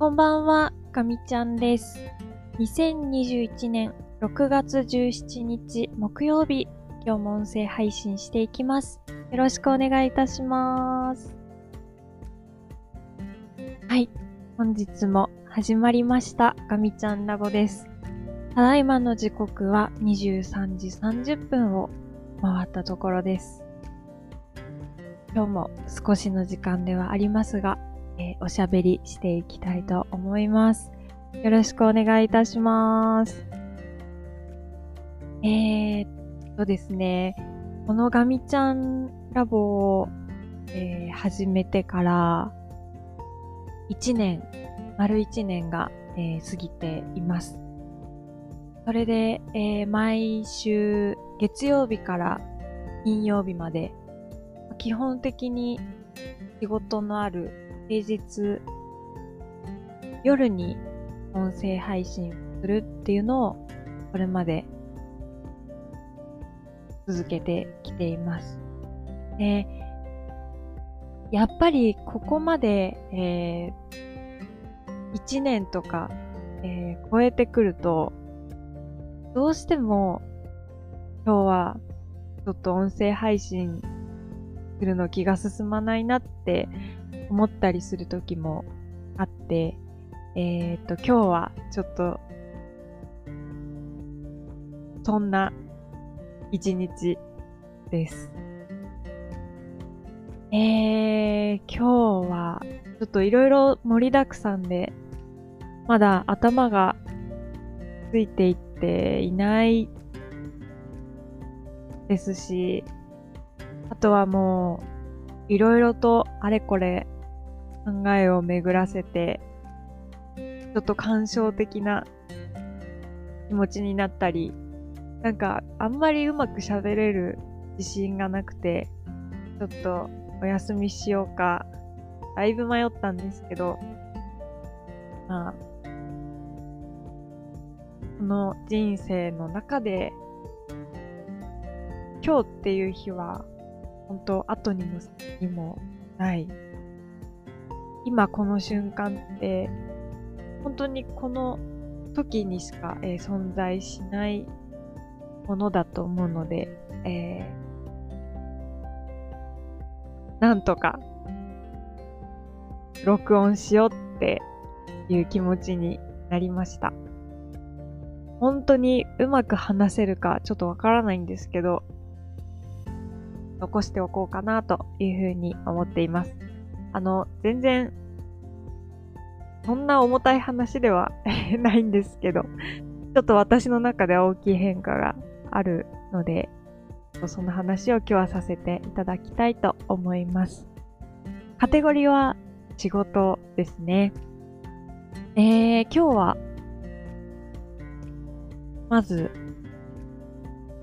こんばんは、かみちゃんです。2021年6月17日木曜日、今日も音声配信していきます。よろしくお願いいたします。はい、本日も始まりました、かみちゃんラボです。ただいまの時刻は23時30分を回ったところです。今日も少しの時間ではありますが、えーおしゃべりしていきたいと思います。よろしくお願いいたします。えー、っとですね、このガミちゃんラボを、えー始めてから1年、丸1年が、えー過ぎています。それで、えー毎週月曜日から金曜日まで基本的に仕事のある平日夜に音声配信するっていうのをこれまで続けてきています。で、やっぱりここまで、え1年とか、えー超えてくると、どうしても今日はちょっと音声配信するの気が進まないなって思ったりする時もあって、えっ、と、今日はちょっと、そんな一日です。えー、今日はちょっといろいろ盛りだくさんで、まだ頭がついていっていないですし、あとはもう、いろいろとあれこれ考えを巡らせて、ちょっと感傷的な気持ちになったり、なんかあんまりうまく喋れる自信がなくて、ちょっとお休みしようか、だいぶ迷ったんですけど、まあ、この人生の中で、今日っていう日は、本当後にも先にもない。今この瞬間って、本当にこの時にしか、えー存在しないものだと思うので、えーなんとか録音しようっていう気持ちになりました。本当にうまく話せるかちょっとわからないんですけど、残しておこうかなというふうに思っています。あの、全然、そんな重たい話では ないんですけど、ちょっと私の中では大きい変化があるので、その話を今日はさせていただきたいと思います。カテゴリーは仕事ですね。えー、今日は、まず、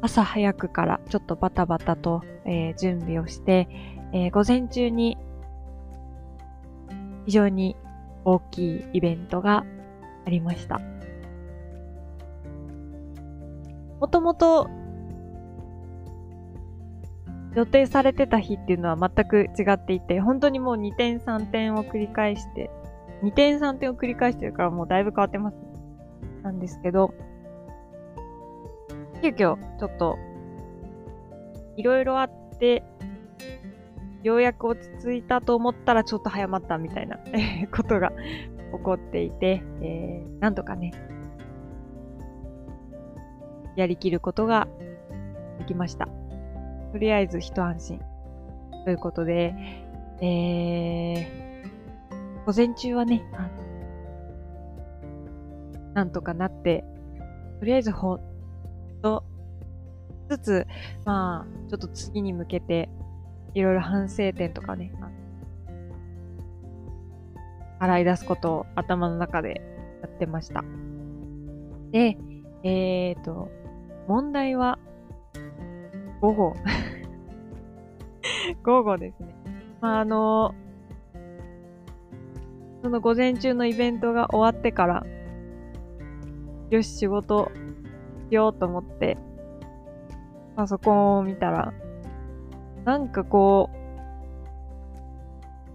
朝早くからちょっとバタバタと、えー準備をして、えー午前中に非常に大きいイベントがありました。もともと予定されてた日っていうのは全く違っていて、本当にもう2点3点を繰り返して、2点3点を繰り返してるからもうだいぶ変わってます。なんですけど、急遽ちょっと、いろいろあって、ようやく落ち着いたと思ったらちょっと早まったみたいなことが起こっていて、えーなんとかね、やりきることができました。とりあえず一安心。ということで、えー、午前中はね、なんとかなって、とりあえずほっとつつ、まあ、ちょっと次に向けて、いろいろ反省点とかね、洗い出すことを頭の中でやってました。で、えーと、問題は、午後。午後ですね。まあ、あの、その午前中のイベントが終わってから、よし、仕事しようと思って、パソコンを見たら、なんかこう、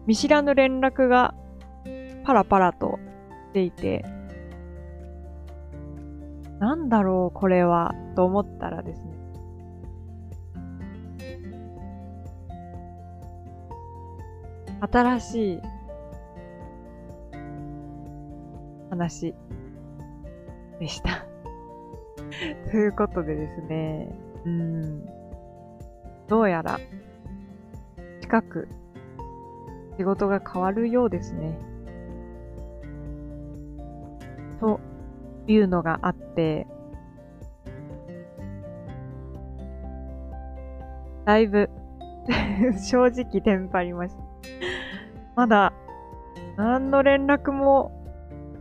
見知らぬ連絡がパラパラとていて、なんだろう、これは、と思ったらですね、新しい話でした。ということでですね、うん、どうやら近く仕事が変わるようですね。というのがあって、だいぶ 正直テンパりました。まだ何の連絡も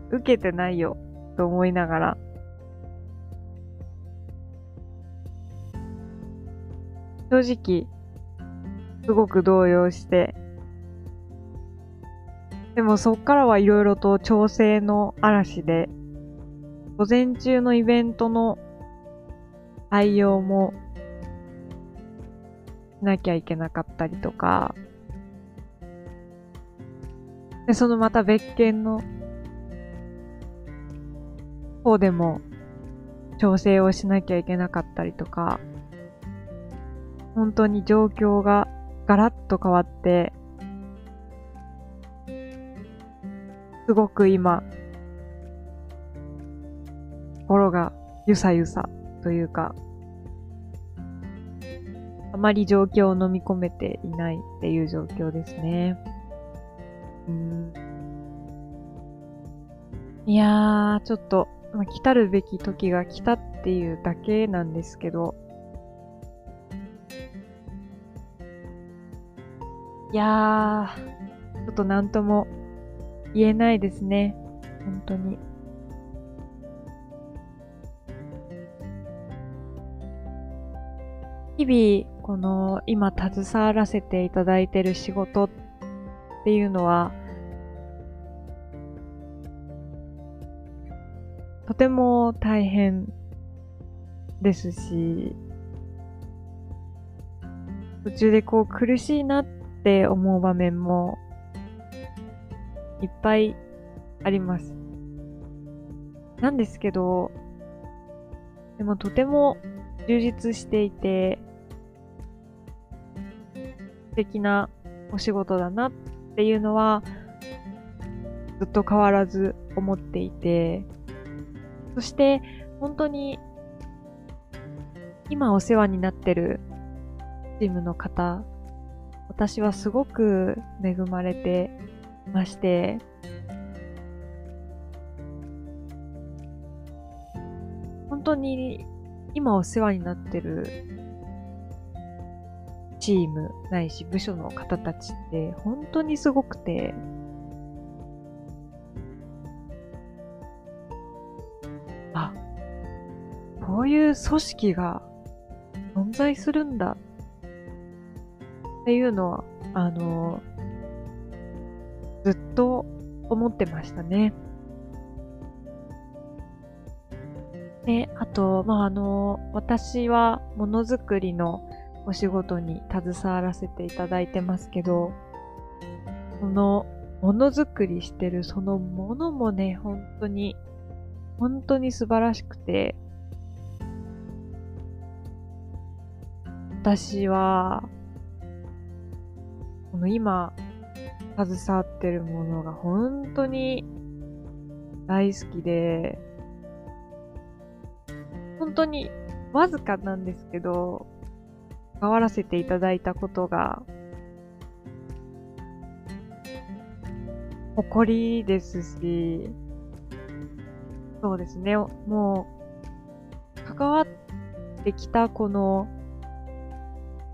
受けてないよと思いながら正直すごく動揺して。でもそっからはいろいろと調整の嵐で午前中のイベントの対応もしなきゃいけなかったりとか。で、そのまた別件の方でも調整をしなきゃいけなかったりとか、本当に状況がガラッと変わって、すごく今、心がゆさゆさというか、あまり状況を飲み込めていないっていう状況ですね。うん。いやー、ちょっと、まあ、来たるべき時が来たっていうだけなんですけど、いやー、ちょっとなんとも言えないですね。本当に。日々、この今携わらせていただいてる仕事っっていうのは、とても大変ですし、途中でこう苦しいなってって思う場面もいっぱいあります。なんですけど、でもとても充実していて、素敵なお仕事だなっていうのはずっと変わらず思っていて、そして本当に今お世話になってるチームの方、私はすごく恵まれてまして、本当に今お世話になってるチームないし部署の方たちって本当にすごくて、あ、こういう組織が存在するんだ。っていうのは、あの、ずっと思ってましたね。で、あと、まあ、あの、私はものづくりのお仕事に携わらせていただいてますけど、そのものづくりしてるそのものもね、本当に、本当に素晴らしくて、私は、この今、携わってるものが本当に大好きで、本当にわずかなんですけど、関わらせていただいたことが、誇りですし、そうですね、もう、関わってきたこの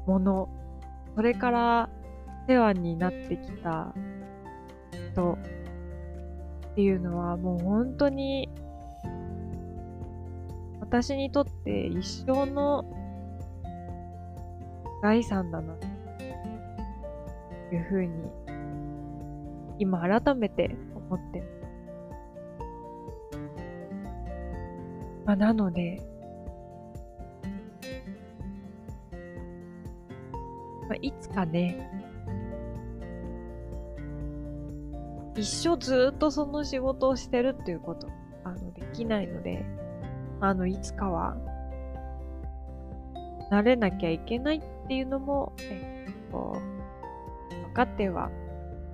もの、それから世話になってきた。人っていうのはもう本当に私にとって一生の財産だな、というふうに、今改めて思って。まあ、なので、ま、いつかね、一生ずっとその仕事をしてるっていうこと、あの、できないので、あの、いつかは、慣れなきゃいけないっていうのも、えっと、分かっては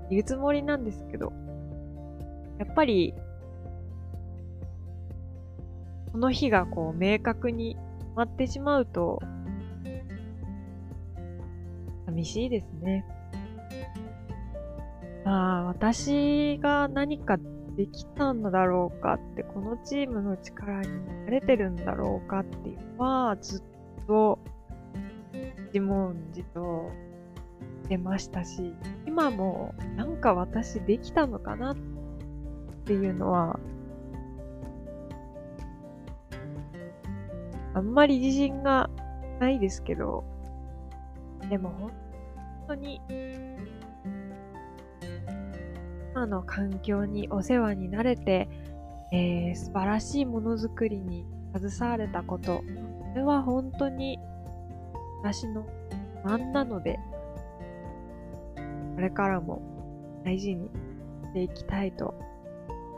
いるつもりなんですけど、やっぱり、その日がこう明確に決まってしまうと、寂しいですね。ああ、私が何かできたんだろうかって、このチームの力になれてるんだろうかっていうのは、ずっと自問自答してましたし、今もなんか私できたのかなっていうのは、あんまり自信がないですけど、でも本当に、今の環境にお世話になれて、えー、素晴らしいものづくりに携われたこと、これは本当に私の不安なので、これからも大事にしていきたいと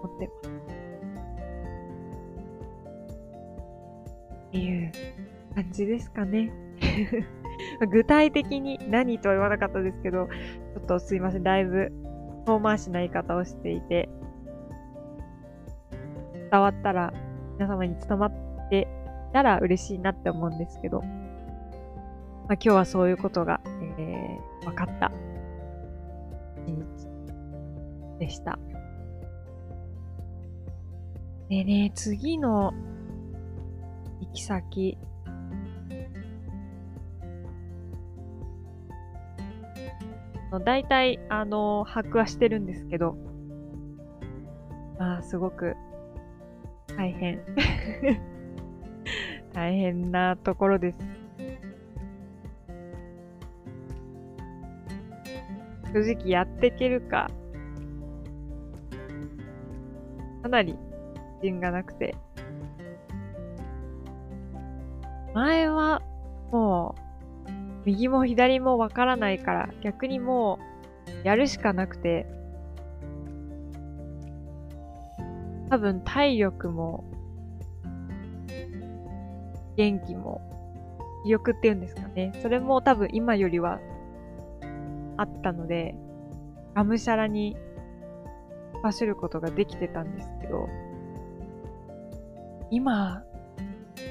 思ってます。っていう感じですかね。具体的に何とは言わなかったですけど、ちょっとすいません、だいぶ遠回しな言い方をしていて、伝わったら、皆様に伝わってたら嬉しいなって思うんですけど、まあ、今日はそういうことが、えー、分かった一日でした。でね、次の行き先、大体、あの、把握はしてるんですけど、まあ、すごく大変。大変なところです。正直やっていけるか、かなり自信がなくて。前は右も左もわからないから、逆にもう、やるしかなくて、多分体力も、元気も、気力っていうんですかね。それも多分今よりはあったので、がむしゃらに走ることができてたんですけど、今、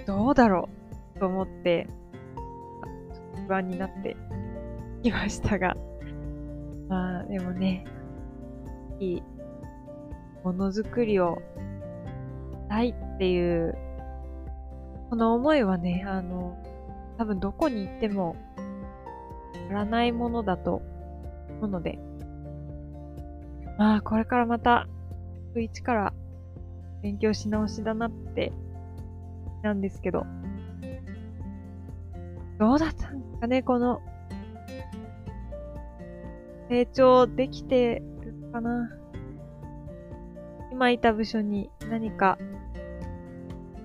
どうだろうと思って、不安になってきましたが、まあでもね、いいものづくりをしたいっていう、この思いはね、あの、多分どこに行っても、やらないものだと思うので、まあこれからまた、一から勉強し直しだなって、なんですけど、どうだったんですかね、この、成長できてるかな。今いた部署に何か、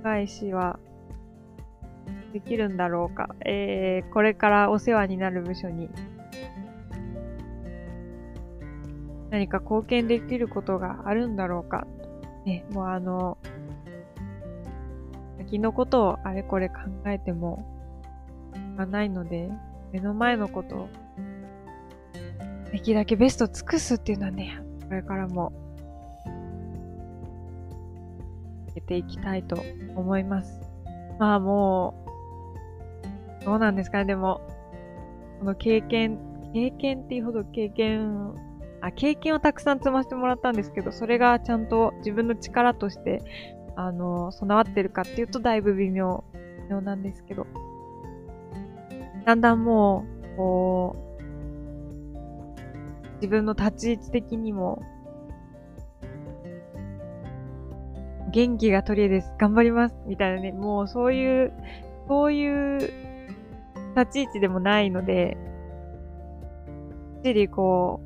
返しはできるんだろうか。えー、これからお世話になる部署に何か貢献できることがあるんだろうか。ね、もうあの、先のことをあれこれ考えても、がないので、目の前のことを、できるだけベスト尽くすっていうのはね、これからも、やっていきたいと思います。まあもう、どうなんですかね、でも、この経験、経験っていうほど経験、あ、経験をたくさん積ませてもらったんですけど、それがちゃんと自分の力として、あの、備わってるかっていうとだいぶ微妙、微妙なんですけど、だんだんもう、こう、自分の立ち位置的にも、元気が取り柄です。頑張ります。みたいなね、もうそういう、そういう立ち位置でもないので、きっちりこ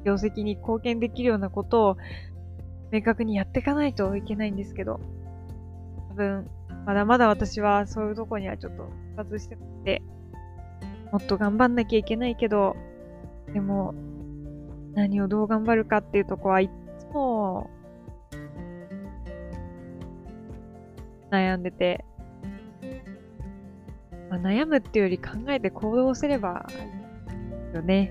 う、業績に貢献できるようなことを明確にやっていかないといけないんですけど、多分、まだまだ私はそういうとこにはちょっと復活してて、もっと頑張んなきゃいけないけど、でも、何をどう頑張るかっていうとこはいつも悩んでて、まあ、悩むっていうより考えて行動すればいいよね。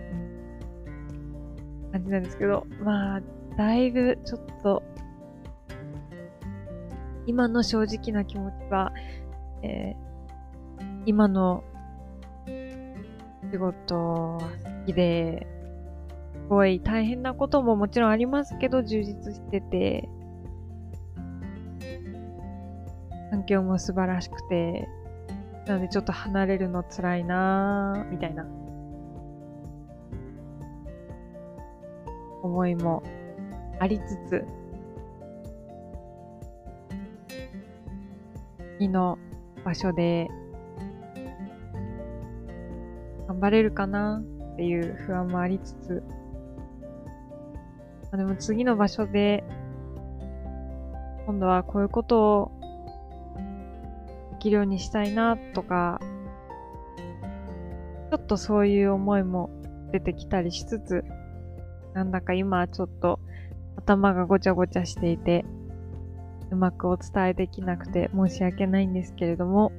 感じなんですけど、まあ、だいぶちょっと、今の正直な気持ちは、えー、今の仕事好きで、すごい大変なことももちろんありますけど、充実してて、環境も素晴らしくて、なのでちょっと離れるの辛いなぁ、みたいな。思いもありつつ、次の場所で張れるかなっていう不安もありつつ、あでも次の場所で今度はこういうことをできるようにしたいなとか、ちょっとそういう思いも出てきたりしつつ、なんだか今はちょっと頭がごちゃごちゃしていて、うまくお伝えできなくて申し訳ないんですけれども、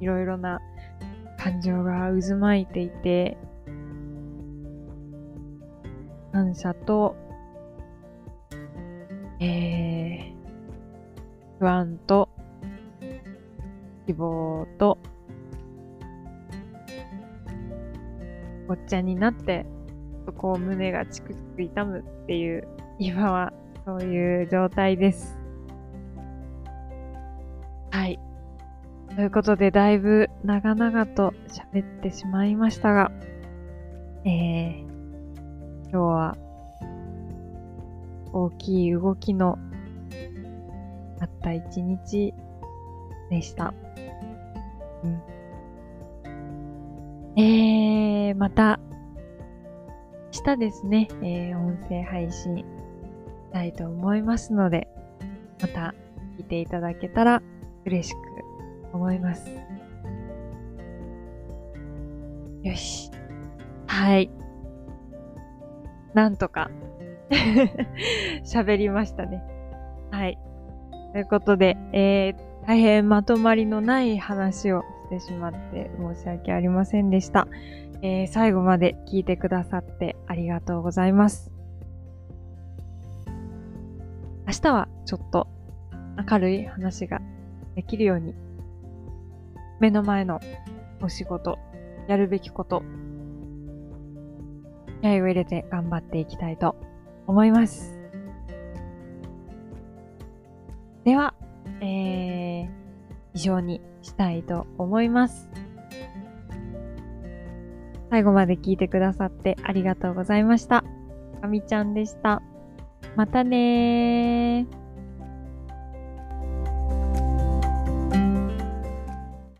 いろいろな感情が渦巻いていて、感謝と、えー、不安と、希望と、ごっちゃになって、そこう胸がチクチク痛むっていう、今はそういう状態です。ということで、だいぶ長々と喋ってしまいましたが、えー、今日は大きい動きのあった一日でした。うん。えー、また明日ですね、えー、音声配信したいと思いますので、また聞いていただけたら嬉しく思います。よし。はい。なんとか 喋りましたね。はい。ということで、えー、大変まとまりのない話をしてしまって申し訳ありませんでした。えー、最後まで聞いてくださってありがとうございます。明日はちょっと明るい話ができるように、目の前のお仕事、やるべきこと、気合を入れて頑張っていきたいと思います。では、えー、以上にしたいと思います。最後まで聞いてくださってありがとうございました。かみちゃんでした。またねー。